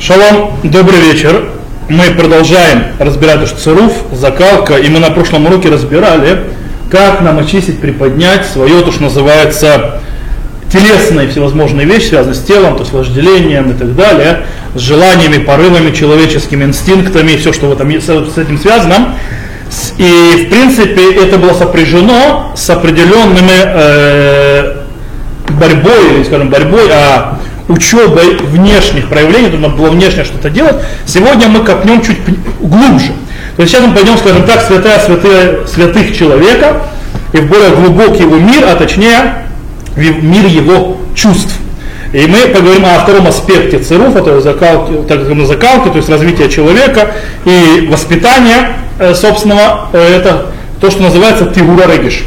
Шалом, добрый вечер. Мы продолжаем разбирать цируф, закалка, и мы на прошлом уроке разбирали, как нам очистить, приподнять свое, то, что называется, телесные всевозможные вещи, связанные с телом, то есть вожделением и так далее, с желаниями, порывами, человеческими инстинктами, все, что в этом, с этим связано. И, в принципе, это было сопряжено с определенными э, борьбой, скажем, борьбой, а учебой внешних проявлений, нужно было внешне что-то делать. Сегодня мы копнем чуть глубже. То есть сейчас мы пойдем, скажем так, святая святая, святых человека и в более глубокий его мир, а точнее в мир его чувств. И мы поговорим о втором аспекте цируфа, то есть закалки, так называемой закалки, то есть развития человека и воспитания э, собственного, э, это то, что называется тигура региш,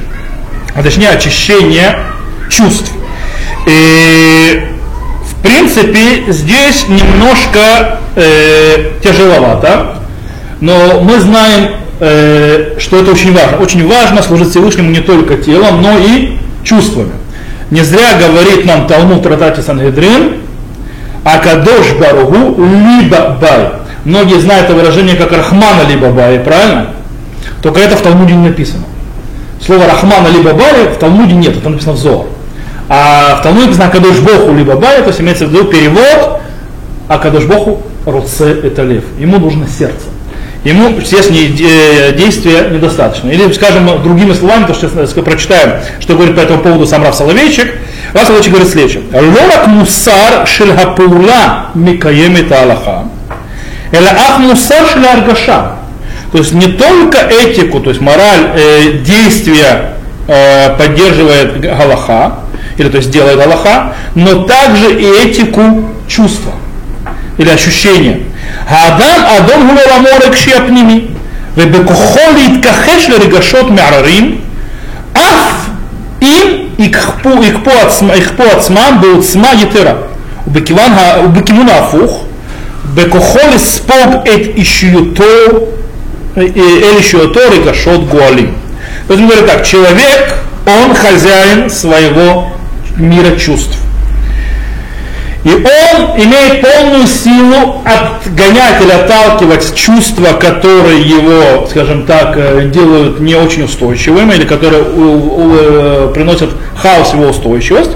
а точнее очищение чувств. И в принципе, здесь немножко э, тяжеловато, но мы знаем, э, что это очень важно. Очень важно служить Всевышнему не только телом, но и чувствами. Не зря говорит нам Талмуд Тратати Сангедрин, Акадош Баругу либо бай. Многие знают это выражение как Рахмана либо бай, правильно? Только это в Талмуде не написано. Слово Рахмана либо бай в Талмуде нет, это написано в Зор. А в Талмуде написано Акадош Боху либо Бая, то есть имеется в виду перевод Акадош Боху Руце это лев. Ему нужно сердце. Ему, естественно, э, действия недостаточно. Или, скажем, другими словами, то, что сейчас прочитаем, что говорит по этому поводу сам Раф Соловейчик. Раф Соловейчик говорит следующее. Лорак мусар шельхапула микаемит аллаха. Эла ах мусар шеляргаша. То есть не только этику, то есть мораль э, действия э, поддерживает Галаха, или то есть делает Аллаха, но также и этику чувства или ощущения. האדם אדום הוא לעולמו רגשי הפנימי, ובכוחו להתכחש לרגשות מערערים, אף אם יכפו, יכפו, עצמם, יכפו עצמם בעוצמה יתרה. ובכיוון, ובכיוון ההפוך, בכוחו לספוג את אישיותו, אל אישיותו רגשות גואלים. То есть он говорит так, человек, он хозяин своего мира чувств. И он имеет полную силу отгонять или отталкивать чувства, которые его, скажем так, э, делают не очень устойчивым или которые э, приносят хаос его устойчивость.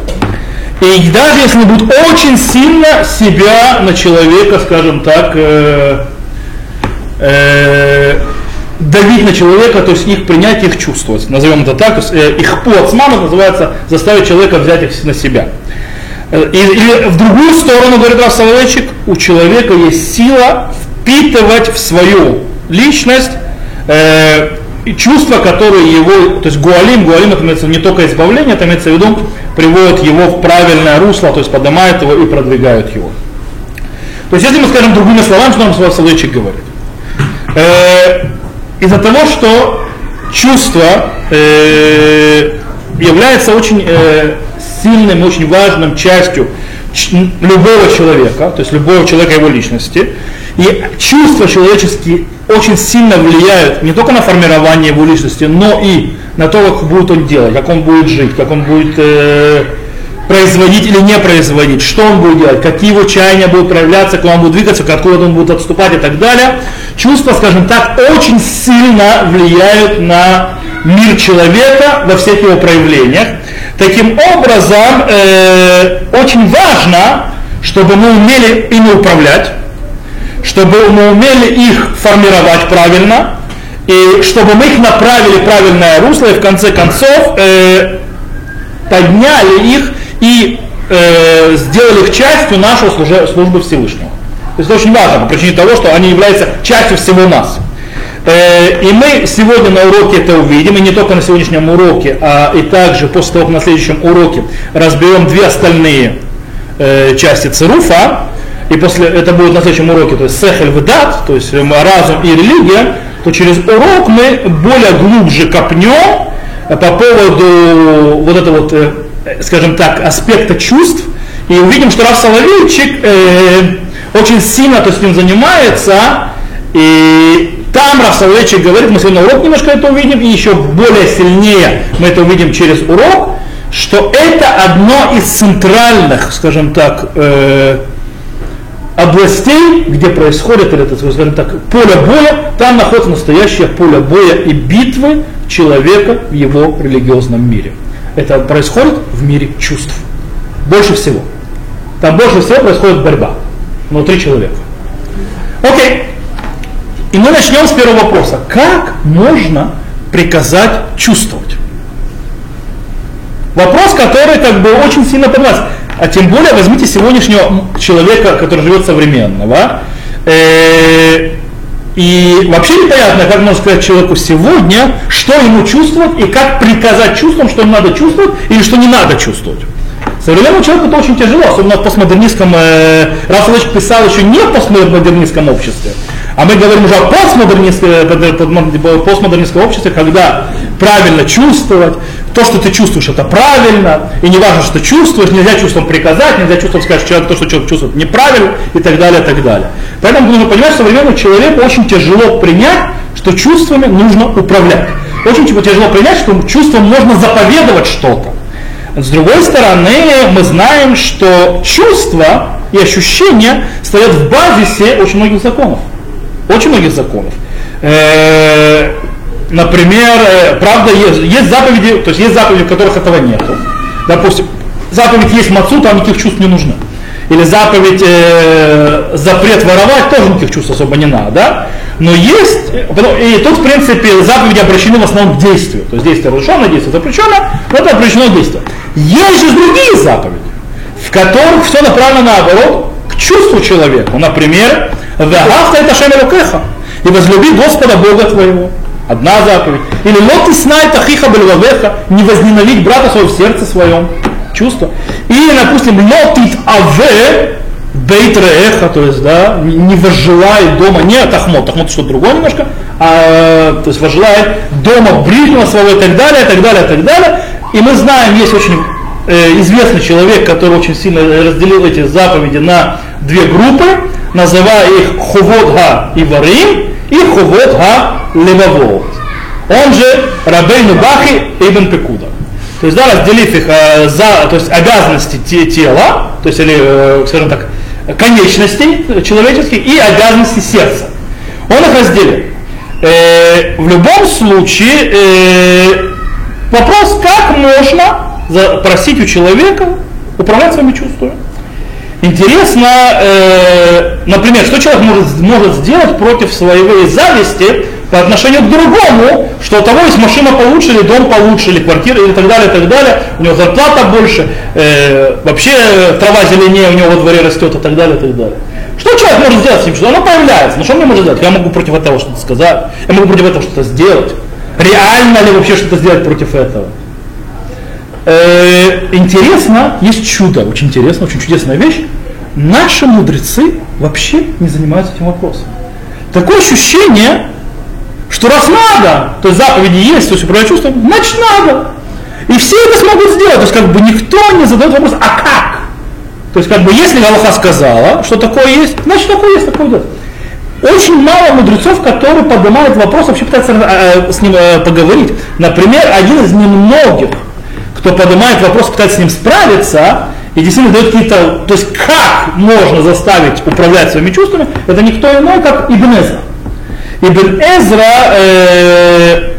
И даже если он будет очень сильно себя на человека, скажем так, э, э, давить на человека, то есть их принять, их чувствовать. Назовем это так. То есть, э, их плацман называется заставить человека взять их на себя. Э, или в другую сторону, говорит Раф Соловейчик, у человека есть сила впитывать в свою личность э, чувства, которые его, то есть гуалим, гуалим это имеется не только избавление, это имеется в виду, приводит его в правильное русло, то есть поднимает его и продвигает его. То есть если мы скажем другими словами, что нам Соловейчик говорит. Э, из-за того, что чувство э, является очень э, сильным, очень важным частью любого человека, то есть любого человека его личности. И чувства человеческие очень сильно влияют не только на формирование его личности, но и на то, как будет он делать, как он будет жить, как он будет э, производить или не производить, что он будет делать, какие его чаяния будут проявляться, куда он будет двигаться, откуда он будет отступать и так далее. Чувства, скажем так, очень сильно влияют на мир человека во всех его проявлениях. Таким образом, э, очень важно, чтобы мы умели ими управлять, чтобы мы умели их формировать правильно, и чтобы мы их направили в правильное русло, и в конце концов э, подняли их и э, сделали их частью нашего службы Всевышнего. То есть это очень важно по причине того, что они являются частью всего нас. Э, и мы сегодня на уроке это увидим, и не только на сегодняшнем уроке, а и также после того, как на следующем уроке разберем две остальные э, части цируфа, и после это будет на следующем уроке, то есть сехель вдат, то есть разум и религия, то через урок мы более глубже копнем по поводу вот этого вот Э, скажем так, аспекта чувств, и увидим, что Раф Соловейчик э, очень сильно то, с ним занимается, и там Раф Соловейчик говорит, мы сегодня урок немножко это увидим, и еще более сильнее мы это увидим через урок, что это одно из центральных, скажем так, э, областей, где происходит, или, скажем так, поле боя, там находится настоящее поле боя и битвы человека в его религиозном мире. Это происходит в мире чувств. Больше всего. Там больше всего происходит борьба внутри человека. Окей. И мы начнем с первого вопроса. Как можно приказать чувствовать? Вопрос, который как бы очень сильно поднимается. А тем более возьмите сегодняшнего человека, который живет современного. Э, и вообще непонятно, как можно сказать человеку сегодня, что ему чувствовать и как приказать чувствам, что ему надо чувствовать или что не надо чувствовать. Современному человеку это очень тяжело, особенно в постмодернистском, э, Рафалович писал еще не в постмодернистском обществе, а мы говорим уже о постмодернистском, постмодернистском обществе, когда правильно чувствовать, то, что ты чувствуешь, это правильно, и не важно, что чувствуешь, нельзя чувством приказать, нельзя чувством сказать человек, то, что человек чувствует, неправильно, и так далее, и так далее. Поэтому нужно понимать, что современному человеку очень тяжело принять, что чувствами нужно управлять. Очень тяжело принять, что чувством можно заповедовать что-то. С другой стороны, мы знаем, что чувства и ощущения стоят в базисе очень многих законов. Очень многих законов. Э, например, э, правда, есть, есть заповеди, то есть есть заповеди, в которых этого нет. Допустим, заповедь есть мацу, там никаких чувств не нужно. Или заповедь э, запрет воровать, тоже никаких чувств особо не надо, да? Но есть, и тут, в принципе, заповеди обращены в основном к действию. То есть действие разрешено, действие запрещено, но это обращено к действию. Есть же другие заповеди, в которых все направлено наоборот к чувству человека. Например, «Вегавта это шемелукеха» и возлюби Господа Бога твоего. Одна заповедь. Или лот снай тахиха бельвавеха, не возненавидь брата своего в сердце своем. Чувство. Или, допустим, лотит аве бейт реэха, то есть, да, не возжелает дома, не тахмот, тахмот что-то другое немножко, а, то есть возжелает дома ближнего своего и так далее, и так далее, и так далее. И мы знаем, есть очень э, известный человек, который очень сильно разделил эти заповеди на две группы, называя их Хуводга и Варим и Хуводга Левавод. Он же Рабейну Бахи Ибн Пекуда. То есть, да, разделив их э, за, то есть обязанности те, тела, то есть, или, э, скажем так, конечностей человеческих и обязанности сердца. Он их разделил. Э, в любом случае, э, вопрос, как можно просить у человека управлять своими чувствами. Интересно, э, например, что человек может, может сделать против своей зависти по отношению к другому, что у того есть машина получше, или дом получше, или квартира, и так далее, и так далее, у него зарплата больше, э, вообще трава зеленее у него во дворе растет, и так далее, и так далее. Что человек может сделать с ним? Что оно появляется. Ну что мне может сделать? Я могу против этого что-то сказать, я могу против этого что-то сделать. Реально ли вообще что-то сделать против этого? Э, интересно, есть чудо, очень интересно, очень чудесная вещь. Наши мудрецы вообще не занимаются этим вопросом. Такое ощущение, что раз надо, то есть заповеди есть, то есть управлять чувством, значит надо. И все это смогут сделать. То есть как бы никто не задает вопрос, а как? То есть как бы если Галаха сказала, что такое есть, значит такое есть, такое нет. Очень мало мудрецов, которые поднимают вопрос, вообще пытаются э, с ним э, поговорить. Например, один из немногих, кто поднимает вопрос, пытается с ним справиться, и действительно дает какие-то, то есть как можно заставить управлять своими чувствами, это никто иной, как Ибн Эзра. Ибн Эзра э,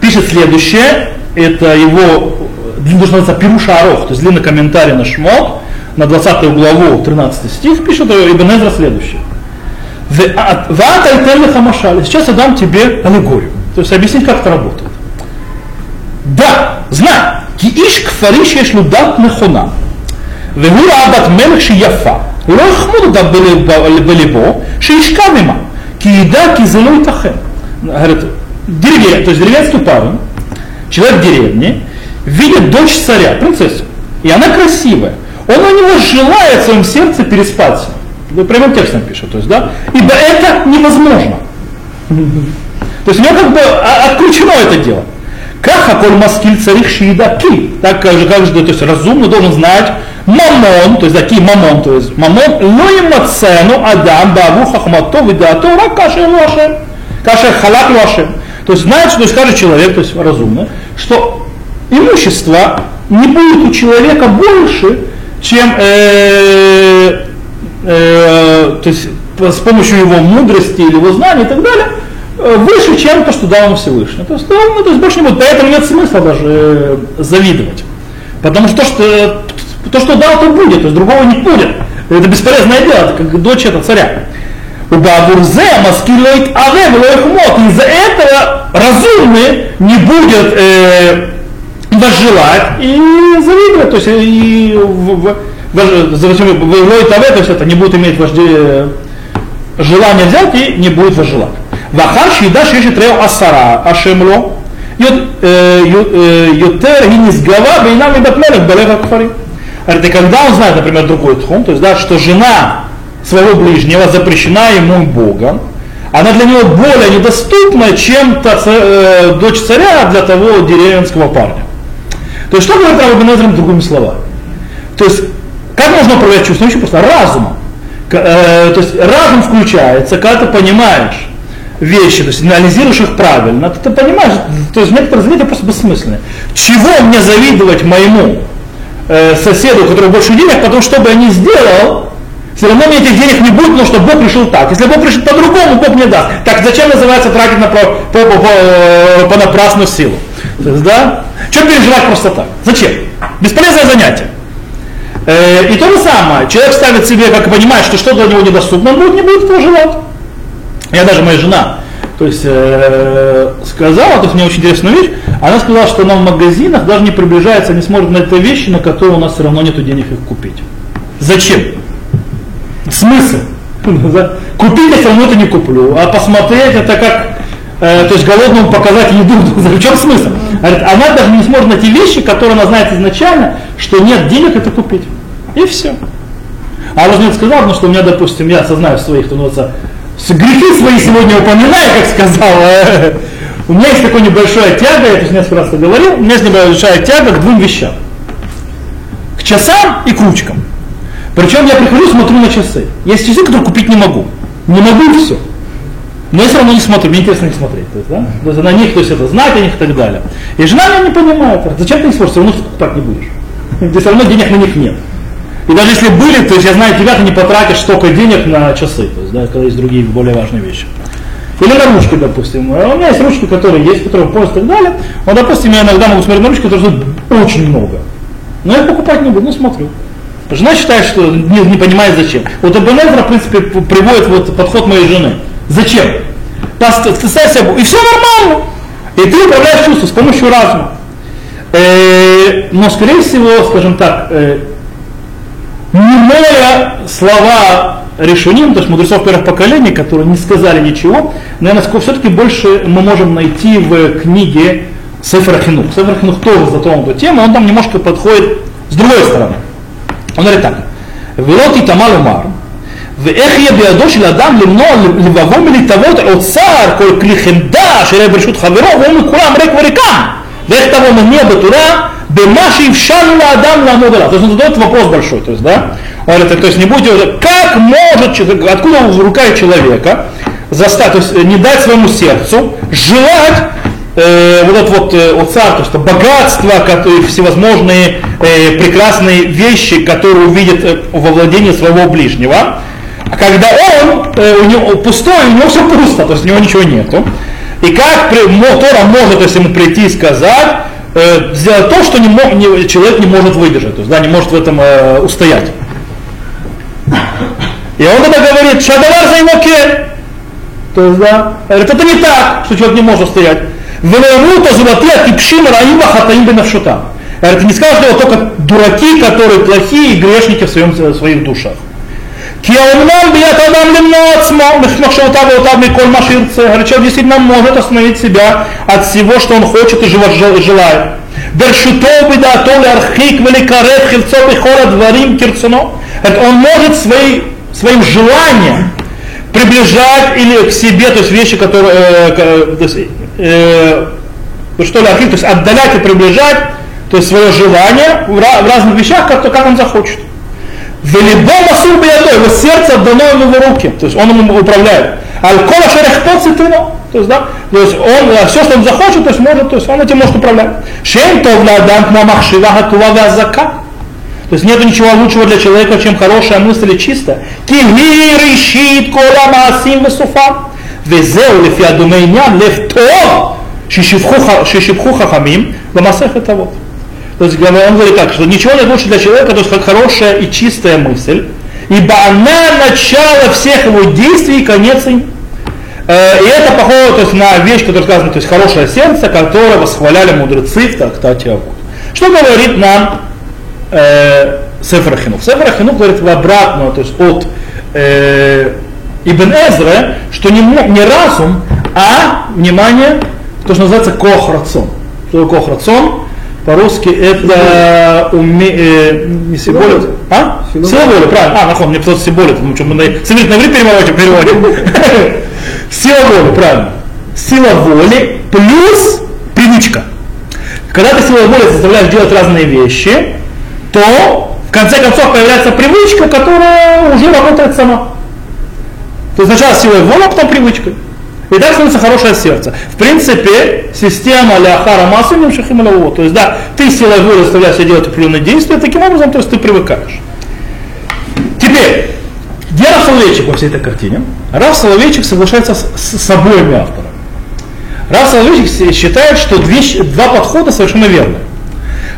пишет следующее, это его, должен называться Пируша Арох, то есть длинный комментарий на Шмот, на 20 главу, 13 стих, пишет Ибн Эзра следующее. Ваат альтерли хамашали. Сейчас я дам тебе аллегорию. То есть объяснить, как это работает. Да, знай, ки иш кфариш еш дат נכונה, והוא ראה בת מלך שהיא יפה, הוא לא יחמוד אותה בליבו, שישכב עמה, כי ידע כי זה לא ייתכן. Говорит, то есть деревенский парень, человек в деревне, видит дочь царя, принцессу, и она красивая. Он у него желает в своем сердце переспать с ней. Ну, прямым текстом пишет, то есть, да, ибо это невозможно. То есть у него как бы отключено это дело. Как Аколь Маскиль царих Шиидаки, так же каждый, то есть разумно должен знать мамон, то есть такие мамон, то есть мамон, лоим мацену адам баву хахмато видато рак кашер лошем, кашер халак лошем. То есть знает, что скажет человек, то есть разумно, что имущество не будет у человека больше, чем э, э, то есть с помощью его мудрости или его знаний и так далее, э, выше, чем то, что дал ему Всевышний. То есть, ну, то есть больше не будет. Поэтому нет смысла даже э, завидовать. Потому что то, что, то, что дал, то будет, то есть другого не будет. Это бесполезное дело, это как дочь этого царя. У Бабурзе маскилоит аве мот. Из-за этого разумный не будет э, возжелать и завидовать. То есть и в, в, в, то есть это не будет иметь вожде, желание взять и не будет возжелать. Вахаш едаш еще трео асара ашемло. Ютер гинизгава бейнам и батмелех балеха кфарим. Это когда он знает, например, другой тхум, то есть, да, что жена своего ближнего запрещена ему Богом, она для него более недоступна, чем та, э, дочь царя для того деревенского парня. То есть что говорит Рабинезрам другими словами? То есть как можно управлять чувством? Очень просто разумом. Э, то есть разум включается, когда ты понимаешь вещи, то есть анализируешь их правильно, ты, ты понимаешь, то есть некоторые занятия просто бессмысленные. Чего мне завидовать моему э, соседу, у которого больше денег, потому что бы я не сделал, все равно мне этих денег не будет, потому что Бог решил так. Если Бог решит по-другому, Бог мне даст. Так зачем называется тратить на по, по, по, по, э, понапрасную силу? То есть, да? Что переживать просто так? Зачем? Бесполезное занятие. Э, и то же самое. Человек ставит себе, как понимает, что что для него недоступно, он будет, не будет этого желать. Я даже моя жена, то есть э, сказала, есть мне очень интересную вещь, она сказала, что она в магазинах даже не приближается, не смотрит на эти вещи, на которые у нас все равно нет денег их купить. Зачем? Смысл? Купить я все равно это не куплю, а посмотреть это как, э, то есть голодному показать еду, в чем смысл? Она даже не смотрит на те вещи, которые она знает изначально, что нет денег это купить. И все. А Рожнец сказал, ну, что у меня, допустим, я осознаю своих, что называется, грехи свои сегодня упоминаю, как сказал, э, у меня есть такое небольшое тяга, я это несколько раз говорил, у меня есть небольшая тяга к двум вещам. К часам и к ручкам. Причем я прихожу, смотрю на часы. Есть часы, которые купить не могу. Не могу и все. Но я все равно не смотрю, мне интересно их смотреть. То есть, да? то есть на них, то есть это знать о них и так далее. И жена меня не понимает, зачем ты их смотришь, все равно так не будешь. Ты все равно денег на них нет. И даже если были, то есть я знаю тебя, ты не потратишь столько денег на часы, то есть, да, когда есть другие более важные вещи. Или на ручки, допустим. А у меня есть ручки, которые есть, которые поезд и так далее. Но, допустим, я иногда могу смотреть на ручки, которые очень много. Но я покупать не буду, ну смотрю. Жена считает, что не, не понимает зачем. Вот Эбенезра, в принципе, приводит вот подход моей жены. Зачем? Ты себя, и все нормально. И ты управляешь чувством с помощью разума. Э, но, скорее всего, скажем так, э, немного слова решением, то есть мудрецов первых поколений, которые не сказали ничего, наверное, все-таки больше мы можем найти в книге Сефер Хинух. Сефер Хинух тоже затронул эту тему, он там немножко подходит с другой стороны. Он говорит так, ולא תטמא לומר, ואיך יהיה בידו של אדם למנוע לבבו מלהתאבות או צער כל כלי חמדה אשר יהיה ברשות חברו, והוא מכולם ריק וריקם. ואיך תבוא מניע בתורה бема шившану адам ламудала. То есть он задает вопрос большой, то есть, да? Он говорит, то есть не будете, как может, откуда в руках человека заставить, то есть не дать своему сердцу желать э, вот это вот э, от царства, богатство, которые, всевозможные э, прекрасные вещи, которые увидит э, во владении своего ближнего, а когда он, э, у него пустой, у него все пусто, то есть у него ничего нету. И как при, Тора может есть, ему прийти и сказать, э, сделать то, что не мог, не, человек не может выдержать, то есть да, не может в этом э, устоять. И он тогда говорит, шадавар займоке. То есть, да, говорит, это не так, что человек не может устоять. Велорута золотые типшим раима хатаим бенавшута. Это не скажешь, что только дураки, которые плохие и грешники в, своем, в своих душах. כי האומנם ביד האדם למנוע עצמו מחשבותיו ואותיו מכל מה שירצה. Говорит, человек действительно может остановить себя от всего, что он хочет и желает. ברשותו ובדעתו להרחיק ולקרב חפצו בכל הדברים כרצונו. Он может свои, своим желанием приближать или к себе, то есть вещи, которые, э, то есть, э, что ли, архив, то есть отдалять и приближать, то есть свое желание в, в разных вещах, как, как он захочет. Велибо масур биядо, его сердце отдано ему в руки, то есть ну? он ему управляет. Алкола шерехпот цитрино, то есть, да, то есть он, все, что он захочет, то есть может, то есть он этим может управлять. Шем то владант на махшиваха тувага зака. То есть нет ничего лучшего для человека, чем хорошая мысль и чисто. Киги решит кола маасим весуфа. Везеу лифиадумейня лефто шишипху хахамим. Ламасех это вот. То есть он говорит так, что ничего нет лучше для человека, то есть как хорошая и чистая мысль, ибо она начало всех его действий и конец им. Э, и это похоже то есть, на вещь, которая сказана, то есть хорошее сердце, которое восхваляли мудрецы в трактате Авод. Что говорит нам э? Сефер Хинух говорит в обратную, то есть от э, Ибн Эзра, что не, не разум, а, внимание, то, что называется кохрацон. Что такое кохрацон? По-русски это уме... э, не сиболит. А? Сила воли, правильно. А, нахуй, мне просто сиболит, потому что мы на... Смотрите, на переводим, переводим. Сила воли, правильно. Сила воли плюс привычка. Когда ты силой воли заставляешь делать разные вещи, то в конце концов появляется привычка, которая уже работает сама. То есть сначала силой воли, а потом привычкой. И так становится хорошее сердце. В принципе, система ляхара массу немшахим То есть, да, ты силой воли заставляешь себя делать определенные действия, таким образом, то есть ты привыкаешь. Теперь, где Раф Соловейчик во всей этой картине? Раф Соловейчик соглашается с, с обоими авторами. Раф Соловейчик считает, что две, два подхода совершенно верны.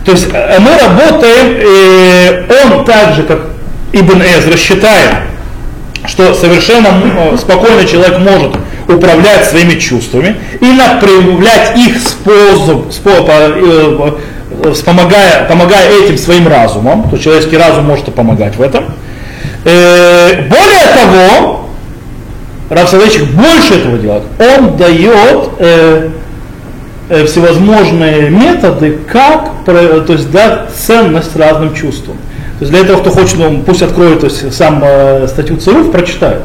То есть э, мы работаем, э, он так же, как Ибн Эзра, считает, что совершенно э, спокойно человек может управлять своими чувствами и проявлять их способ, способ, помогая, помогая этим своим разумом, то человеческий разум может помогать в этом. Более того, Рав Соловейчик больше этого делает. Он дает э, э, всевозможные методы, как то есть, дать ценность разным чувствам. То есть для этого, кто хочет, ну, пусть откроет то есть, сам э, статью ЦРУ, прочитает.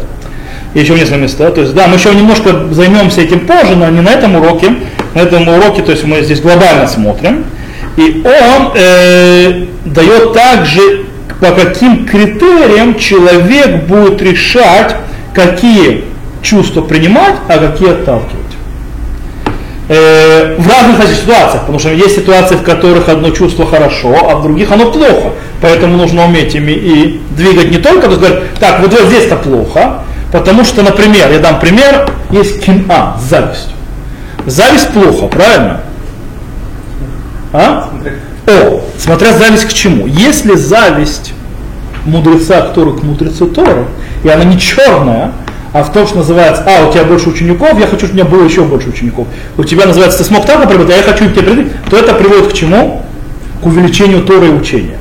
Еще несколько мест. То есть, да, мы еще немножко займемся этим позже, но не на этом уроке. На этом уроке, то есть мы здесь глобально смотрим. И он э, дает также, по каким критериям человек будет решать, какие чувства принимать, а какие отталкивать. Э, в разных кстати, ситуациях, потому что есть ситуации, в которых одно чувство хорошо, а в других оно плохо. Поэтому нужно уметь ими и двигать не только, то есть говорить, так, вот, вот здесь-то плохо, потому что, например, я дам пример, есть кина, зависть. Зависть плохо, правильно? А? О, смотря зависть к чему. Если зависть мудреца, который к мудрецу Торы, и она не черная, а в том, что называется, а, у тебя больше учеников, я хочу, чтобы у меня было еще больше учеников. У тебя называется, ты смог так например, а я хочу тебе прийти, то это приводит к чему? К увеличению Торы и учения.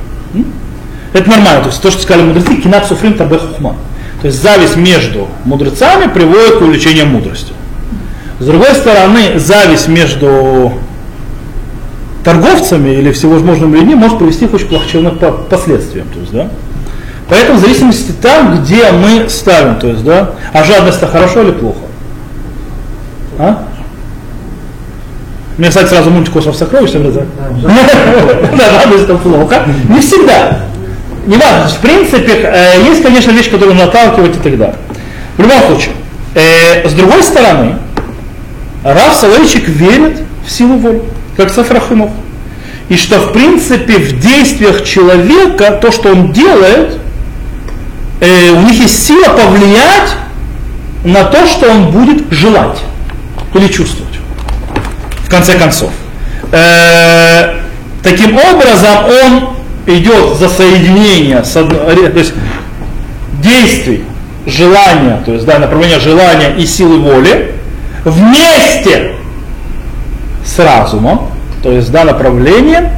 Это нормально, то есть то, что сказали мудрецы, кинат суфрим табе хухма. То есть зависть между мудрецами приводит к увеличению мудрости. С другой стороны, зависть между торговцами или всевозможными людьми может привести к очень плачевным последствиям. То есть, да? Поэтому в зависимости там, где мы ставим, то есть, да, а жадность это хорошо или плохо? А? Мне, кстати, сразу мультик «Остров сокровищ» да? Да, жадность это плохо. Не всегда. Не важно. В принципе, э, есть, конечно, вещи, которые наталкивают и так далее. В любом случае, э, с другой стороны, Раф Соловейчик верит в силу воли, как Сафрахимов. И что, в принципе, в действиях человека, то, что он делает, э, у них есть сила повлиять на то, что он будет желать или чувствовать. В конце концов. Э, таким образом, он идет за соединение, с то есть действий, желания, то есть да, направление желания и силы воли вместе с разумом, то есть да, направлением,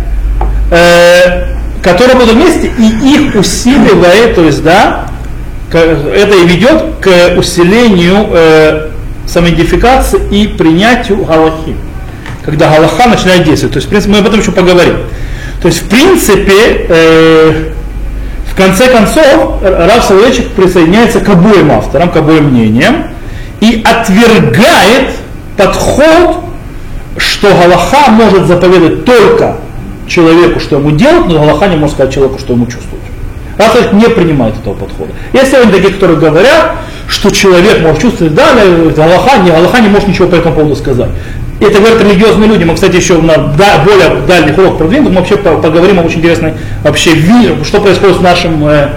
э, которые будут вместе и их усиливает, то есть да, это и ведет к усилению э, самоидентификации и принятию галахи. Когда галаха начинает действовать. То есть, в принципе, мы об этом еще поговорим. То есть, в принципе, э, в конце концов, Рав Соловейчик присоединяется к обоим авторам, к обоим мнениям и отвергает подход, что Галаха может заповедать только человеку, что ему делать, но Галаха не может сказать человеку, что ему чувствовать. Рафаэль не принимает этого подхода. Есть сегодня такие, которые говорят, что человек может чувствовать, да, Аллаха не, Аллаха не может ничего по этому поводу сказать. Это говорят религиозные люди. Мы, кстати, еще на да, более дальних уроках продвинутых, мы вообще поговорим о очень интересной вообще, что происходит с нашим, э,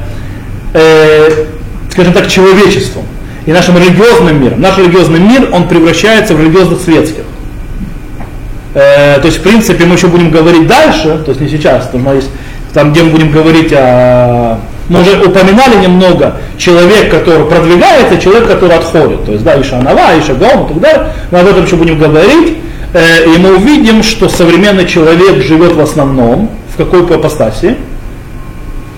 э, скажем так, человечеством и нашим религиозным миром. Наш религиозный мир, он превращается в религиозно-светских. Э, то есть, в принципе, мы еще будем говорить дальше, то есть не сейчас, что есть там, где мы будем говорить о... Мы уже упоминали немного человек, который продвигается, человек, который отходит. То есть, да, Иша Анава, Иша Гаум и так далее. Мы об этом еще будем говорить. Э, и мы увидим, что современный человек живет в основном в какой по апостасии?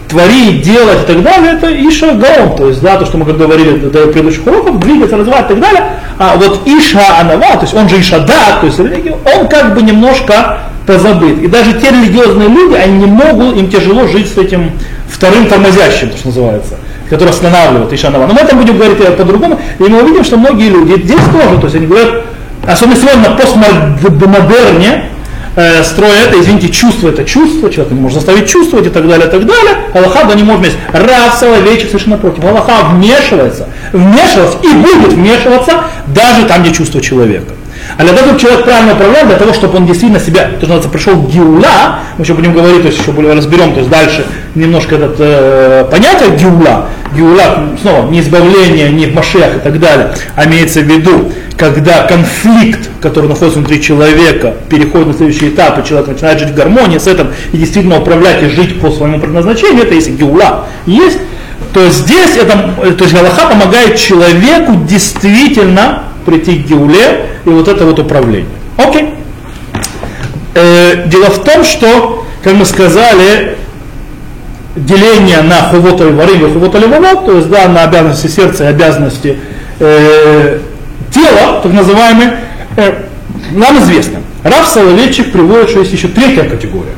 творить, делать и так далее, это Иша Гаон, то есть, да, то, что мы говорили до предыдущих уроков, двигаться, развивать и так далее. А вот Иша Анава, то есть он же Иша Да, то есть он как бы немножко позабыт. И даже те религиозные люди, они не могут, им тяжело жить с этим вторым тормозящим, то, что называется, который останавливает Иша Анава. Но мы этом будем говорить по-другому, и мы увидим, что многие люди здесь тоже, то есть они говорят, особенно сегодня на постмодерне, э, строя это, извините, чувство это чувство, человек не может заставить чувствовать и так далее, и так далее. Аллаха да не может вместе. Рав Соловейчик совершенно против. Аллаха вмешивается, вмешивается и будет вмешиваться даже там, где чувство человека. А для того, чтобы человек правильно управлял, для того, чтобы он действительно себя, то, что пришел гиула, мы еще будем говорить, то есть еще более разберем, то есть дальше немножко это э, понятие гиула, гиула, снова, не избавление, не в машиях и так далее, а имеется в виду, когда конфликт, который находится внутри человека, переходит на следующий этап, и человек начинает жить в гармонии с этим и действительно управлять и жить по своему предназначению, это если гиула есть, то здесь это, то есть Галаха помогает человеку действительно прийти к Геуле и вот это вот управление. Окей. Э, дело в том, что, как мы сказали, деление на хувота и варим и хувота левовод, то есть да, на обязанности сердца и обязанности э, тела, так называемые, э, нам известно. Раф Соловейчик приводит, что есть еще третья категория.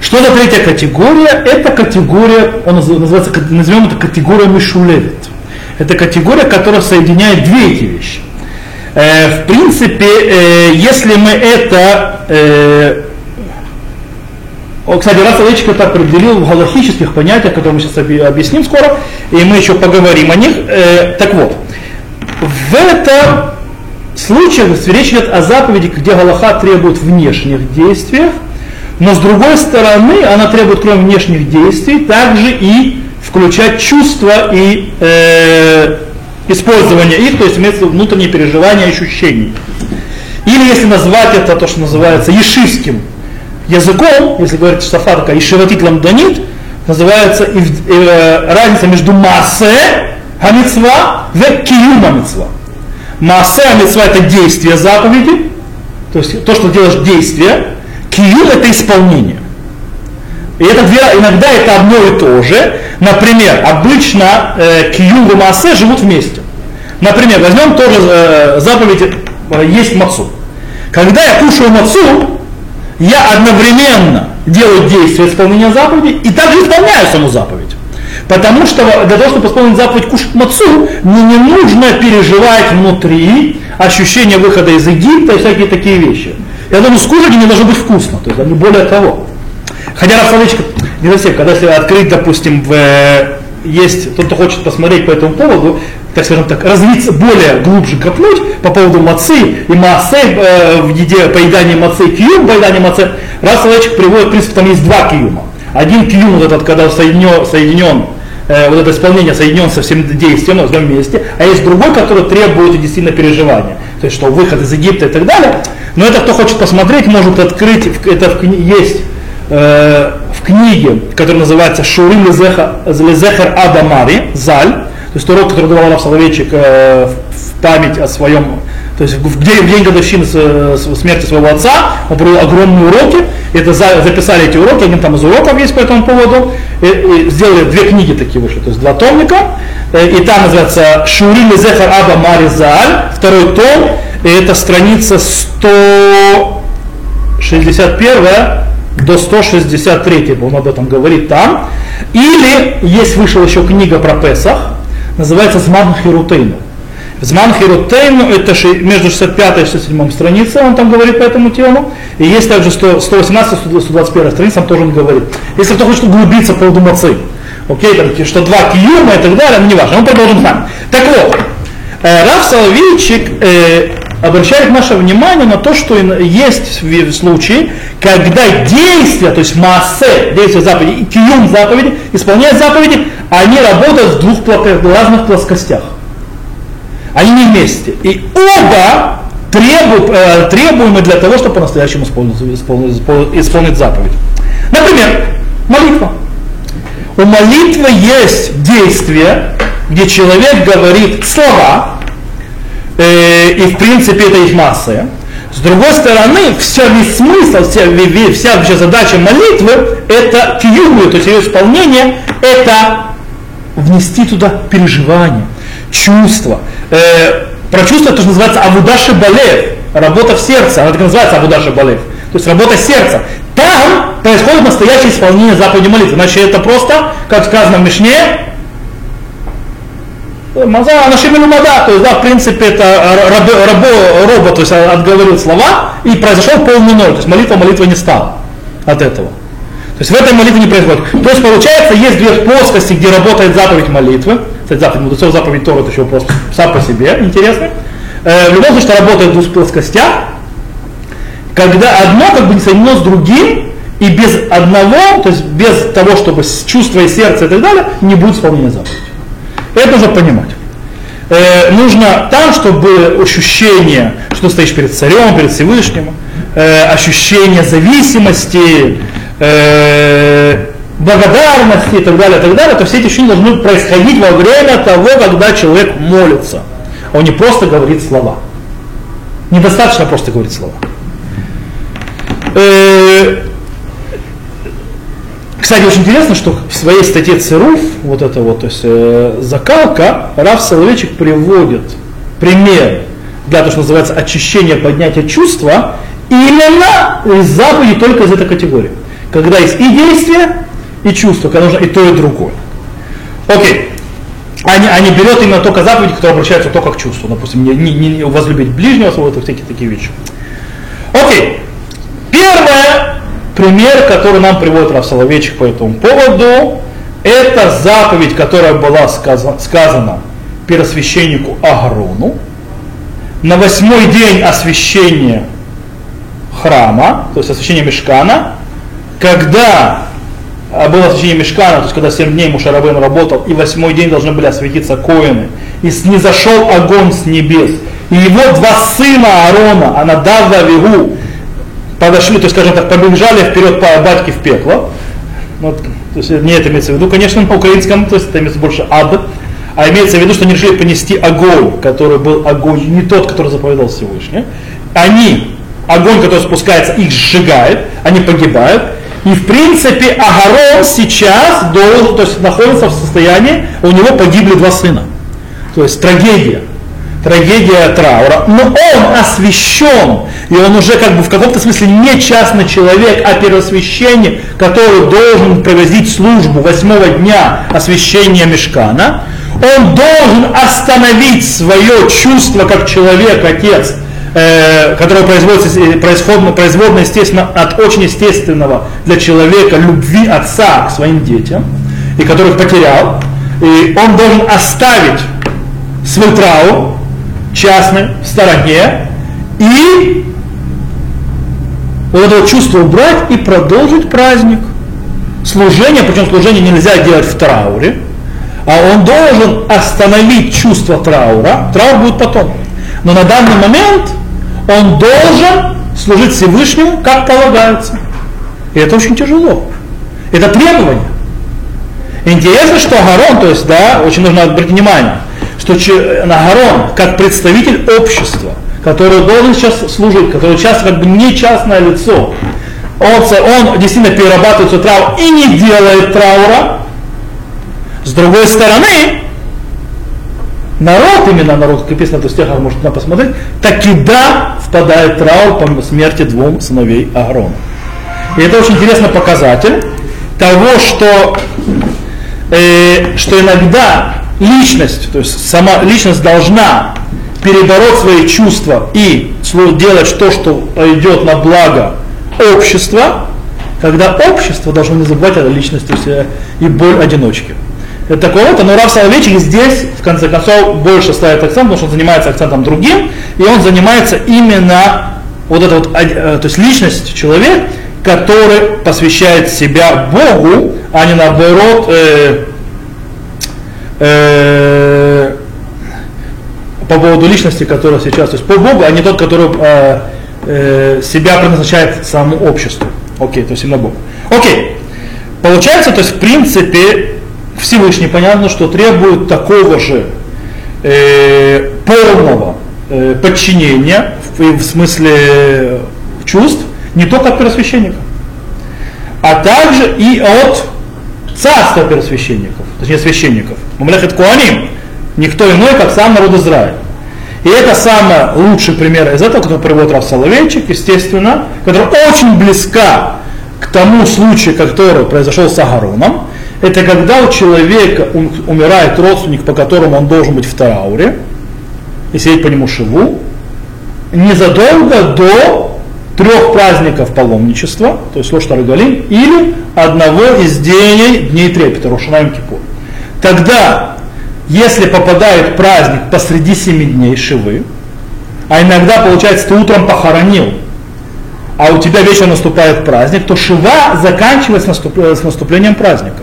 Что за третья категория? Это категория, он называется, назовем это категория Мишулевит. Это категория, которая соединяет две эти вещи. Э, в принципе, э, если мы это... Э, кстати, Рас Соловейчик это определил в галахических понятиях, которые мы сейчас объясним скоро, и мы еще поговорим о них. Так вот, в этом случае речь идет о заповеди, где Галаха требует внешних действий, но с другой стороны она требует, кроме внешних действий, также и включать чувства и э, использование их, то есть имеется внутренние переживания, ощущений. Или если назвать это то, что называется ешивским языком, если говорить Сафарка, ешиватит ламданит, называется э, разница между массе хамицва и киюма мицва. Массе хамицва это действие заповеди, то есть то, что делаешь действие, киюм это исполнение. И это две, иногда это одно и то же. Например, обычно э, киюм и массе живут вместе. Например, возьмем тоже э, заповедь э, есть мацу. Когда я кушаю мацу, я одновременно делаю действие исполнения заповеди и также исполняю саму заповедь. Потому что для того, чтобы исполнить заповедь кушать мацу, мне не нужно переживать внутри ощущение выхода из Египта и всякие такие вещи. Я думаю, скушать не должно быть вкусно, то есть более того. Хотя Рафалычка, не за всех, когда если открыть, допустим, в, э, есть тот, кто хочет посмотреть по этому поводу, так скажем так, развиться более глубже копнуть по поводу мацы и массы э, в еде, поедании мацы и киюм, поедание мацы, человечек приводит, в принципе, там есть два киюма. Один киюм вот этот, когда соединен, соединен э, вот это исполнение соединен со всем действием в одном месте, а есть другой, который требует действительно переживания. То есть, что выход из Египта и так далее. Но это кто хочет посмотреть, может открыть, это в, есть Э, в книге, которая называется Шурим Лезехар Адамари, Заль, то есть урок, который давал Рав Соловейчик э, в память о своем, то есть в день, в день годовщины смерти своего отца, он провел огромные уроки, это записали эти уроки, один там из уроков есть по этому поводу, и, и сделали две книги такие вышли, то есть два томника, э, и там называется Шурим Лезехар Адамари Заль, второй том, и это страница 161 до 163, он об этом говорит там. Или есть вышла еще книга про Песах, называется Зман Хирутейну. Зман Хирутейну это между 65 и 67 страницей, он там говорит по этому тему. И есть также 118-121 страница, там тоже он говорит. Если кто хочет углубиться по поводу окей, там, что два киюма и так далее, не важно, он продолжим с Так вот, э, Раф Соловейчик э, обращает наше внимание на то, что есть случаи, когда действия, то есть массе, действия заповеди, и киюм заповеди, исполняют заповеди, они работают в двух разных плоскостях. Они не вместе. И оба требуют, э, требуемы для того, чтобы по-настоящему исполнить, исполнить, исполнить заповедь. Например, молитва. У молитвы есть действие, где человек говорит слова, и в принципе это их масса. С другой стороны, вся весь смысл, вся, вся вообще задача молитвы, это киюмы, то есть ее исполнение, это внести туда переживание, чувство. Э, про чувство это называется авудаши балев, работа в сердце, она так называется авудаши балев. То есть работа сердца. Там происходит настоящее исполнение заповеди молитвы. Значит, это просто, как сказано в Мишне, Маза Анашимину Мада, то есть, да, в принципе, это рабо, рабо, робот, то есть отговорил слова, и произошел полный ноль, то есть молитва молитва не стала от этого. То есть в этой молитве не происходит. То есть получается, есть две плоскости, где работает заповедь молитвы. Кстати, заповедь мудрецов, заповедь Тора, это еще вопрос сам по себе интересный. Э, в любом случае, работает в двух плоскостях, когда одно как бы не соединено с другим, и без одного, то есть без того, чтобы чувство и сердце и так далее, не будет исполнения заповеди. Это нужно понимать. Э, нужно там, чтобы ощущение, что стоишь перед царем, перед Всевышним, э, ощущение зависимости, э, благодарности и так далее, и так далее, то все эти ощущения должны происходить во время того, когда человек молится. Он не просто говорит слова. Недостаточно просто говорить слова. Э, кстати, очень интересно, что в своей статье ЦРУФ, вот это вот, то есть э, закалка, Раф Соловейчик приводит пример для того, что называется очищение, поднятие чувства, именно из заповеди только из этой категории. Когда есть и действие, и чувство, когда нужно и то, и другое. Окей. Они, они берет именно только заповеди, которые обращаются только к чувству. Допустим, не, не, не возлюбить ближнего это всякие такие вещи. Окей. Первое, пример, который нам приводит Раф Соловейчик по этому поводу, это заповедь, которая была сказана, сказана первосвященнику Агарону. На восьмой день освящения храма, то есть освящения Мешкана, когда было освящение Мешкана, то есть когда семь дней Мушарабейн работал, и восьмой день должны были осветиться коины, и не зашел огонь с небес, и его два сына Аарона, Анадава Вигу, подошли, то есть, скажем так, побежали вперед по батьке в пекло. Вот, то есть не это имеется в виду, конечно, на украинском, то есть это имеется больше ад, а имеется в виду, что они решили понести огонь, который был огонь, не тот, который заповедал Всевышний. Они, огонь, который спускается, их сжигает, они погибают. И в принципе Агарон сейчас должен, то есть находится в состоянии, у него погибли два сына. То есть трагедия трагедия траура, но он освящен, и он уже как бы в каком-то смысле не частный человек, а первосвященник, который должен проводить службу восьмого дня освящения мешкана, он должен остановить свое чувство как человек, отец, э, которое производится, э, происходно, производно, естественно, от очень естественного для человека любви отца к своим детям, и которых потерял, и он должен оставить свой траур, частным, в стороне, и вот это чувство убрать и продолжить праздник. Служение, причем служение нельзя делать в трауре, а он должен остановить чувство траура, траур будет потом. Но на данный момент он должен служить Всевышнему, как полагается. И это очень тяжело. Это требование. Интересно, что Агарон, то есть, да, очень нужно обратить внимание, что Нагарон, как представитель общества, который должен сейчас служить, который сейчас как бы не частное лицо, он, он действительно перерабатывает свой траур и не делает траура. С другой стороны, народ, именно народ, как написано, то стихах можно посмотреть, таки да, впадает траур по смерти двум сыновей Аарона. И это очень интересный показатель того, что, э, что иногда личность, то есть сама личность должна перебороть свои чувства и делать то, что идет на благо общества, когда общество должно не забывать о личности и боль одиночки. это такое вот, но Рав Соловейчик здесь, в конце концов, больше ставит акцент, потому что он занимается акцентом другим, и он занимается именно вот это вот, э, то есть личность человек, который посвящает себя Богу, а не наоборот э, э, по поводу личности, которая сейчас, то есть по Богу, а не тот, который э, э, себя предназначает самому обществу. Окей, то есть именно Богу. Окей. Получается, то есть в принципе Всевышний понятно, что требует такого же э, полного э, подчинения в, в смысле чувств, не только от первосвященника, а также и от царства первосвященников, точнее священников. Мамлехет Куаним, никто иной, как сам народ Израиля. И это самый лучший пример из этого, который приводит Рав Соловейчик, естественно, который очень близка к тому случаю, который произошел с Агароном. Это когда у человека умирает родственник, по которому он должен быть в трауре, и сидеть по нему шиву, незадолго до трех праздников паломничества, то есть Лош Таргалим, или одного из дней, дней трепета, Рошанаем Кипур. Тогда, если попадает праздник посреди семи дней Шивы, а иногда, получается, ты утром похоронил, а у тебя вечером наступает праздник, то Шива заканчивается с наступлением праздника.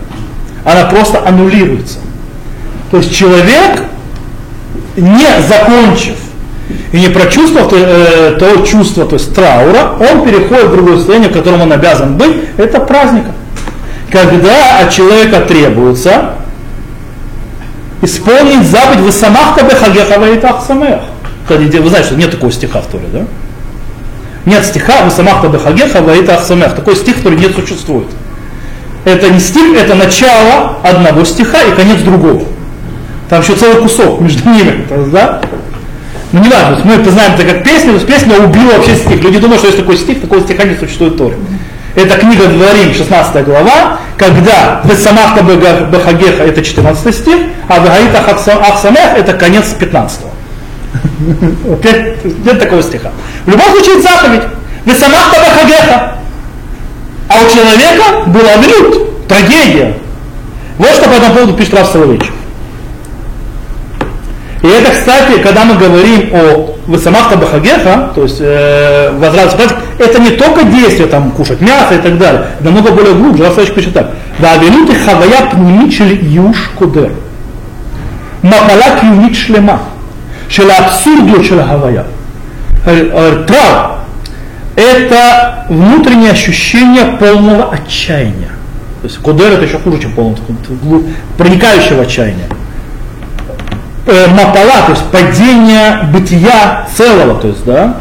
Она просто аннулируется. То есть человек, не закончив и не прочувствовав то, э, то чувство, то есть траура, он переходит в другое состояние, в котором он обязан быть, это праздника. Когда от человека требуется исполнить заповедь «Вы самахта бехагеха ваитах самех». Вы знаете, что нет такого стиха в Торе, да? Нет стиха «Вы самахта бехагеха ваитах самех». Такой стих, который не существует. Это не стих, это начало одного стиха и конец другого. Там еще целый кусок между ними. Да? Ну не важно, мы это знаем это как песня, есть песня убила вообще стих. Люди думают, что есть такой стих, такого стиха не существует Торе. Это книга Дворим, 16 глава, когда Весамахта Бахагеха это 14 стих, а Вагаита Ахсамех это конец 15. Нет такого стиха. В любом случае заповедь. Весамахта Бахагеха. А у человека был аврют, трагедия. Вот что по этому поводу пишет Рав Соловейчик. И это, кстати, когда мы говорим о Васамахта Бахагеха, то есть э, возврат это не только действие, там, кушать мясо и так далее, намного более глубже. Рафсович пишет так. Вавилуты хавая пнимичели юш кудер. Махала кюнит шлема. Шела абсурду шела хавая. Трав – это внутреннее ощущение полного отчаяния. То есть кудер это еще хуже, чем полного, проникающего отчаяния э, мапала, то есть падение бытия целого, то есть, да,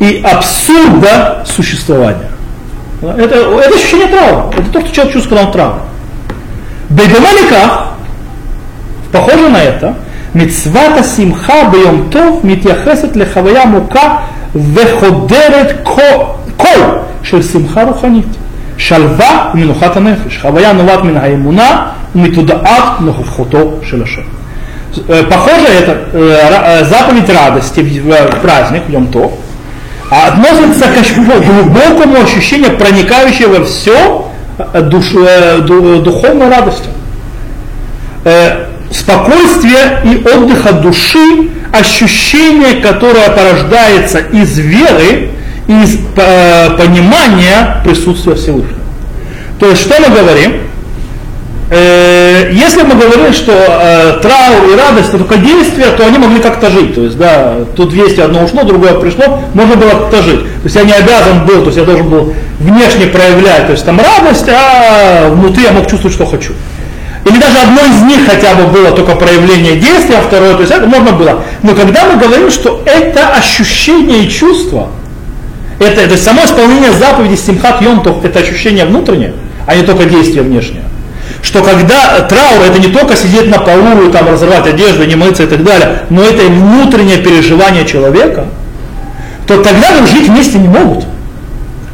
и абсурда существования. Это, это ощущение травмы. Это то, что человек чувствует, когда он травма. Бейдамаликах, похоже на это, מצוות השמחה ביום טוב מתייחסת לחוויה עמוקה וחודרת קול של שמחה רוחנית. שלווה ומנוחת הנפש. חוויה נובעת מן האמונה ומתודעת נוכחותו של השם. Э, похоже это э, э, заповедь радости в праздник, в Йом-Тов, а относится к глубокому ощущению, проникающего во все душ, духовной радостью. Спокойствие и отдых от души, ощущение, которое порождается из веры, из понимания присутствия Всевышнего. То есть, что мы говорим? Э, если мы говорим, что э, траур и радость это только действия, то они могли как-то жить. То есть, да, тут вести одно ушло, другое пришло, можно было как-то жить. То есть я не обязан был, то есть я должен был внешне проявлять, то есть там радость, а внутри я мог чувствовать, что хочу. Или даже одно из них хотя бы было только проявление действия, а второе, то есть это можно было. Но когда мы говорим, что это ощущение и чувство, это, это само исполнение заповеди Симхат Йомтов, это ощущение внутреннее, а не только действие внешнее что когда траур это не только сидеть на полу и там разрывать одежду, не мыться и так далее, но это внутреннее переживание человека, то тогда они жить вместе не могут.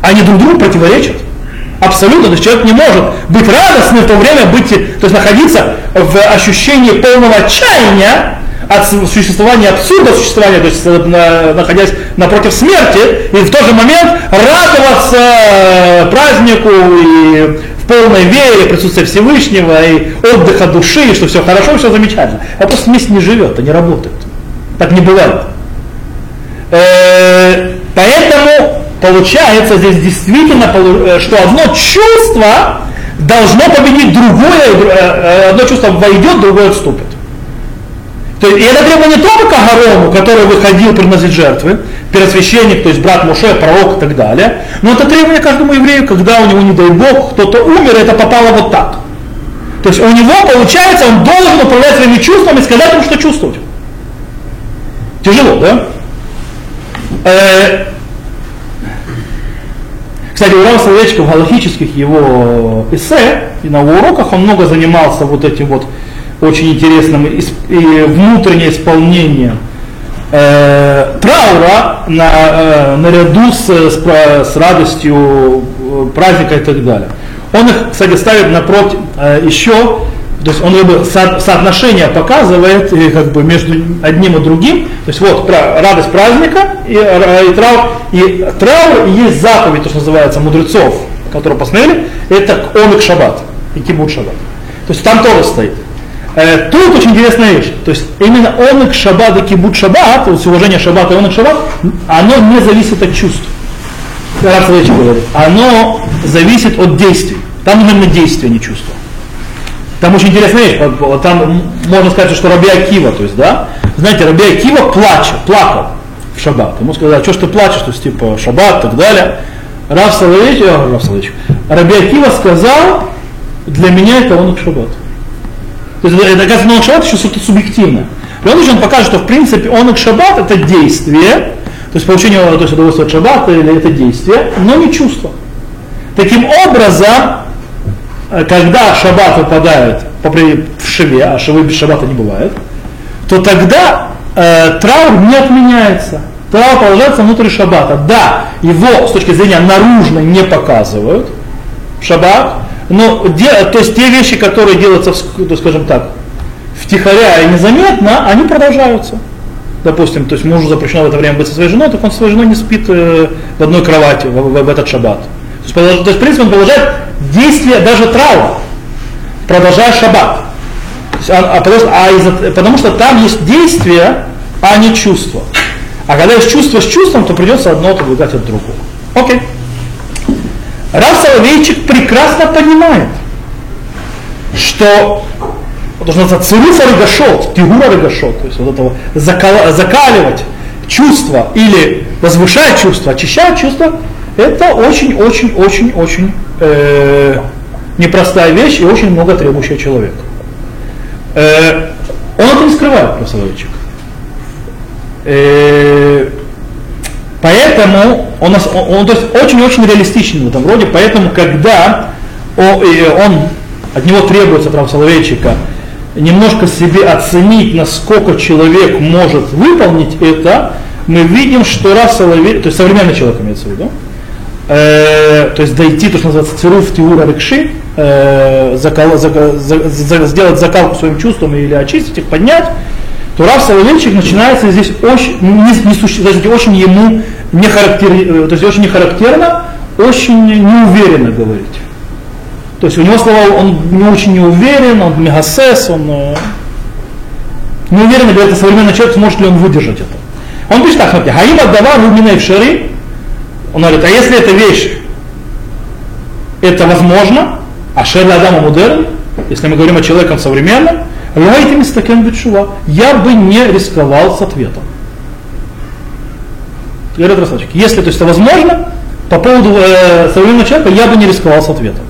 Они друг другу противоречат. Абсолютно. То есть человек не может быть радостным в то время быть, то есть находиться в ощущении полного отчаяния от существования абсурда существования, то есть э, находясь напротив смерти, и в тот же момент радоваться э, празднику и полной вере, присутствия Всевышнего и отдыха души, что все хорошо, все замечательно. А просто вместе не живет, это не работает. Так не бывает. Э, поэтому получается здесь действительно, э, что одно чувство должно победить другое, э, одно чувство войдет, другое отступит. То есть, и это требование не только к Агарому, который выходил приносить жертвы, первосвященник, то есть брат Муше, пророк и так далее, но это требование каждому еврею, когда у него, не дай Бог, кто-то умер, это попало вот так. То есть у него, получается, он должен управлять своими чувствами и сказать ему, что чувствовать. Тяжело, да? Э, кстати, у Рава в галактических его эссе и на уроках он много занимался вот этим вот очень интересным и внутреннее исполнение э, траура на, э, наряду с, с, с радостью э, праздника и так далее. Он их, кстати, ставит напротив э, еще то есть он как бы со, соотношение показывает и как бы между одним и другим. То есть вот радость праздника и, и траур. И траур и есть заповедь, то, что называется, мудрецов, которые посмотрели, это омик шаббат и кибут шаббат. То есть там тоже стоит. Э, тут очень интересная вещь. То есть именно омик шаббат и кибут шаббат, то есть уважение шаббата и омик шаббат, оно не зависит от чувств. Оно зависит от действий. Там именно действия, не чувства. Там очень интересная вещь, там можно сказать, что Раби Акива, то есть, да, знаете, Раби Акива плачет, плакал в шаббат. Ему сказали, а что ж ты плачешь, то есть, типа, шаббат и так далее. Рав Соловейч, э, Рав Соловейч, Раби Акива сказал, для меня это он шаббат. То есть, оказывается, он шаббат еще что-то субъективное. И он, покажет, что, в принципе, он шаббат это действие, то есть, получение то есть, удовольствия от шаббата или это действие, но не чувство. Таким образом, Э, когда шаббат выпадает в шиве, а шивы без шаббата не бывает, то тогда э, траур не отменяется. Траур продолжается внутри шаббата. Да, его с точки зрения наружно не показывают шаббат, но де, то есть те вещи, которые делаются, в, скажем так, втихаря и незаметно, они продолжаются. Допустим, то есть мужу запрещено в это время быть со своей женой, так он со своей женой не спит э, в одной кровати в, в, в этот шаббат. То есть, то есть, в принципе, он продолжает действие даже траура, продолжая шаббат. А, потому, а из, потому что там есть действие, а не чувство. А когда есть чувство с чувством, то придется одно отодвигать от другого. Окей. Рав Соловейчик прекрасно понимает, что должно называться цируфа рыгашот, тигура рыгашот, то есть вот этого закал, закаливать чувство или возвышать чувство, очищать чувство, это очень-очень-очень-очень э, непростая вещь и очень много требующая человека. Э, он это не скрывает, Красавчик. Э, поэтому он, он, он то есть очень-очень реалистичен в этом роде, поэтому когда он, он от него требуется, прав Соловейчика, немножко себе оценить, насколько человек может выполнить это, мы видим, что раз Соловей, то есть современный человек имеется в виду, э, то есть дойти, то, что называется цируф тиура рекши, э, закал, за, за, за, сделать закалку своим чувствам или очистить их, поднять, то Рав Соловейчик начинается здесь очень, не, не суще, то очень ему не характер, э, то есть очень не характерно, очень неуверенно говорить. То есть у него слова, он не очень не уверен, он мегасес, он э, не уверенно говорит, а современный человек, сможет ли он выдержать это. Он пишет так, смотрите, Хаим Аддавар Руминей Шари, он говорит, а если эта вещь, это возможно, а Шерли Адама Мудерн, если мы говорим о человеке современном, Лайти мистакен битшува, я бы не рисковал с ответом. Говорит Ростовчик, если то есть, это возможно, по поводу э, современного человека я бы не рисковал с ответом.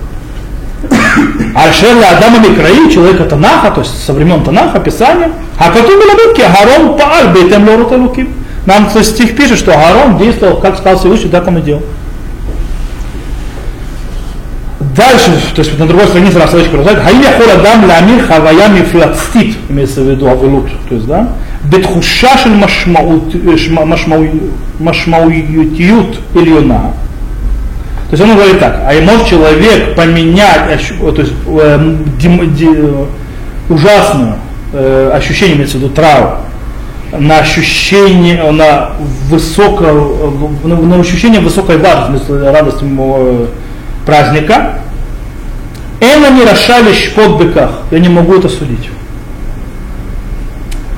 А Шерли Адама Микраи, человека Танаха, то есть со времен Танаха, Писания, а потом было битки, Гарон Пааль, Бейтем Лору Талуким. Нам то стих пишет, что Аарон действовал, как сказал Всевышний, так он и делал. Дальше, то есть на другой странице Раф Савич продолжает, Хаия хорадам ламир хавая мифлацтит, имеется в виду авилут, то есть, да, бетхуша шель машмауютиют ильюна. То есть он говорит так, а может человек поменять то есть, э, дим, ди, ужасное э, ощущение, имеется в виду траур, на ощущение, на высокое, на ощущение высокой важности, радости праздника. Эна не расшали под быках. Я не могу это судить.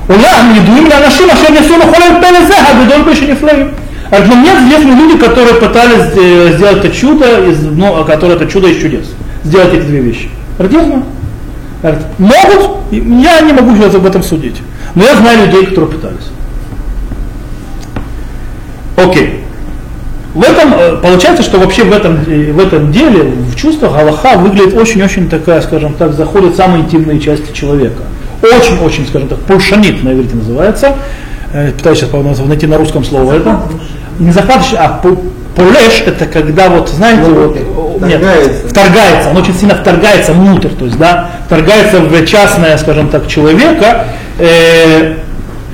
Улам не думали анашим, а что не сума холем пелезе, а бедоль больше не флавим. А для меня известны люди, которые пытались э, сделать это чудо, ну, а которые это чудо из чудес. Сделать эти две вещи. Радизма. Могут, я не могу сейчас об этом судить. Но я знаю людей, которые пытались. Окей. В этом, э, получается, что вообще в этом, э, в этом деле, в чувствах Аллаха выглядит очень-очень такая, скажем так, заходит в самые интимные части человека. Очень-очень, скажем так, пуршанит на иврите называется. Э, пытаюсь сейчас найти на русском слово это. Не захватывающий, а полеш это когда вот, знаете, вот, нет, вторгается, он очень сильно вторгается внутрь, то есть, да, вторгается в частное, скажем так, человека, э,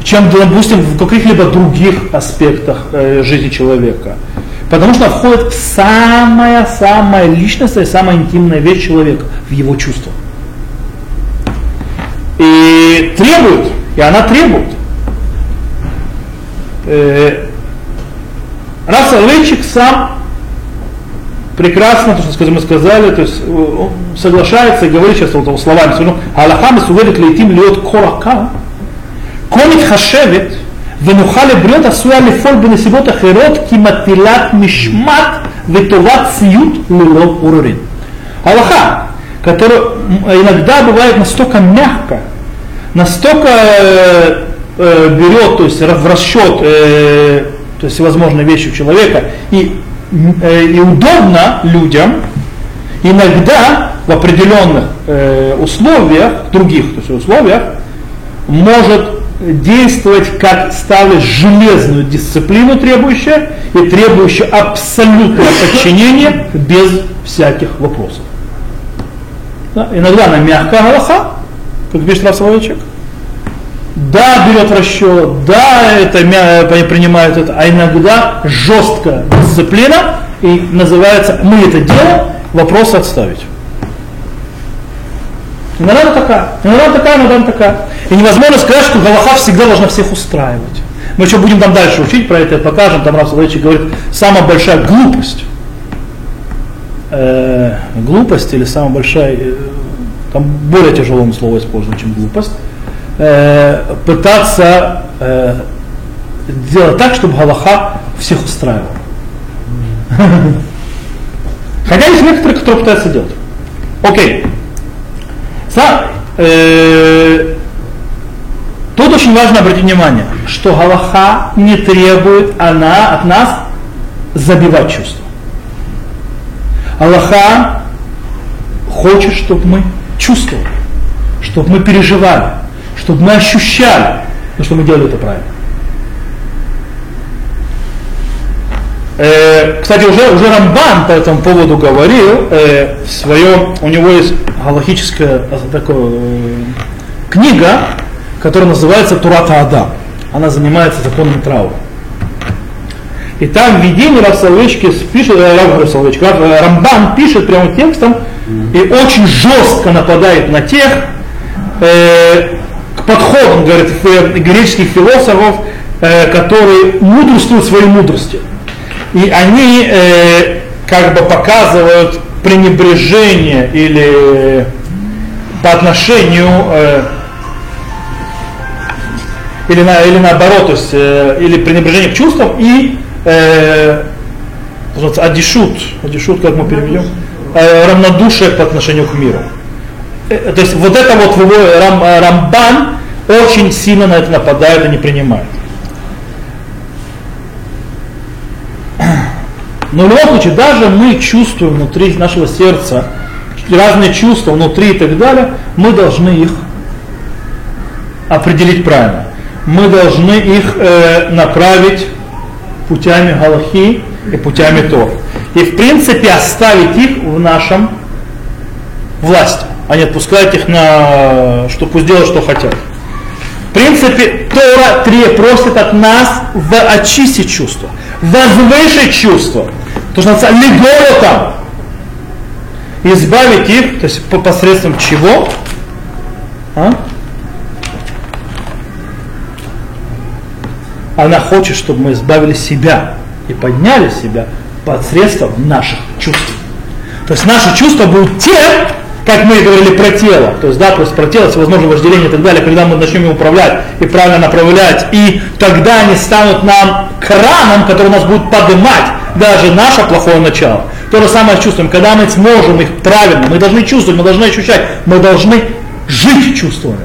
чем, допустим, в каких-либо других аспектах э, жизни человека. Потому что входит в самая-самая личность и самая интимная вещь человека, в его чувства. И требует, и она требует. Э, раз разведчик сам прекрасно, то, что мы сказали, то есть э, он соглашается и говорит сейчас вот словами, Аллахам суведет лейтим льот корака, комит хашевит, כה מתחשבת ונוחה לבריות עשויה לפעול בנסיבות אחרות כמטילת משמעת וטובת ציות ללא עוררין. Аллаха, которая иногда бывает настолько мягко, настолько э, э, берет, то есть в расчет э, то есть всевозможные вещи у человека, и, э, и удобно людям, иногда в определенных э, условиях, других то есть условиях, может действовать как ставить железную дисциплину требующая и требующая абсолютное подчинение без всяких вопросов. Да? Иногда она мягкая галаха, как пишет Равсовичек, да, берет расчет, да, это принимает это, а иногда жесткая дисциплина, и называется «мы это делаем», вопрос отставить. Иногда такая, иногда такая, иногда такая. И невозможно сказать, что Галаха всегда должна всех устраивать. Мы еще будем там дальше учить про это, покажем, там Раф Салович говорит, самая большая глупость, э, глупость или самая большая, э, там более тяжелое слово использовать, чем глупость, э, пытаться э, сделать так, чтобы Галаха всех устраивал. Хотя есть некоторые, которые пытаются делать. Окей. Э, тут очень важно обратить внимание, что Галаха не требует она от нас забивать чувства. Аллаха хочет, чтобы мы чувствовали, чтобы мы переживали, чтобы мы ощущали, ну, что мы делали это правильно. Э, кстати, уже, уже Рамбан по этому поводу говорил э, в своем, у него есть галахическая э, такая, э, книга, которая называется Турата Адам. Она занимается законом траура. И там в видении Рав Соловейчики пишет, э, Рав Соловейчик, Рав, э, Рамбан пишет прямо текстом и очень жестко нападает на тех, э, подходом, говорит, греческих философов, э, которые мудрствуют своей мудростью. И они э, как бы показывают пренебрежение или по отношению э, или, на, или наоборот, то есть, э, или пренебрежение к чувствам и э, адишут, адишут, как мы переведем, э, равнодушие по отношению к миру. Э, то есть вот это вот Рам, Рамбан очень сильно на это нападает и не принимает. Но в любом случае, даже мы чувствуем внутри нашего сердца разные чувства внутри и так далее, мы должны их определить правильно. Мы должны их э, направить путями Галахи и путями Тор. И в принципе оставить их в нашем власти, а не отпускать их на, что пусть делают, что хотят принципе, Тора 3 просит от нас в очистить чувства, возвышить чувства. То, что называется легоротом. Избавить их, то есть по посредством чего? А? Она хочет, чтобы мы избавили себя и подняли себя посредством наших чувств. То есть наши чувства будут те, как мы говорили про тело, то есть, да, просто про тело, возможно вожделение и так далее, когда мы начнем им управлять и правильно направлять, и тогда они станут нам краном, который нас будет поднимать. Даже наше плохое начало. То же самое с чувством, когда мы сможем их правильно, мы должны чувствовать, мы должны ощущать, мы должны жить чувствами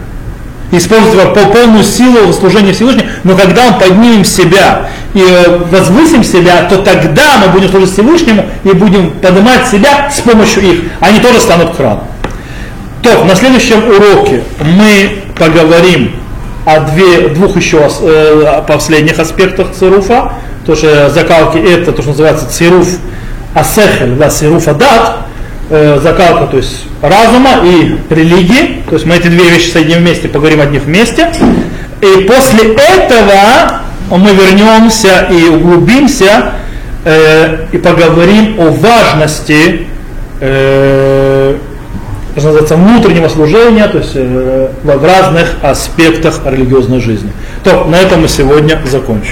использовать по полную силу служения Всевышнему, но когда мы поднимем себя и э, возвысим себя, то тогда мы будем служить Всевышнему и будем поднимать себя с помощью их. Они тоже станут храмом. То, на следующем уроке мы поговорим о две, двух еще э, последних аспектах цируфа. То, что закалки это то, что называется цируф асехель, да, цируф адат, э, закалка, то есть разума и религии. То есть мы эти две вещи соединим вместе, поговорим о них вместе. И после этого мы вернемся и углубимся э, и поговорим о важности э, называется, внутреннего служения, то есть э, в разных аспектах религиозной жизни. То, на этом мы сегодня закончим.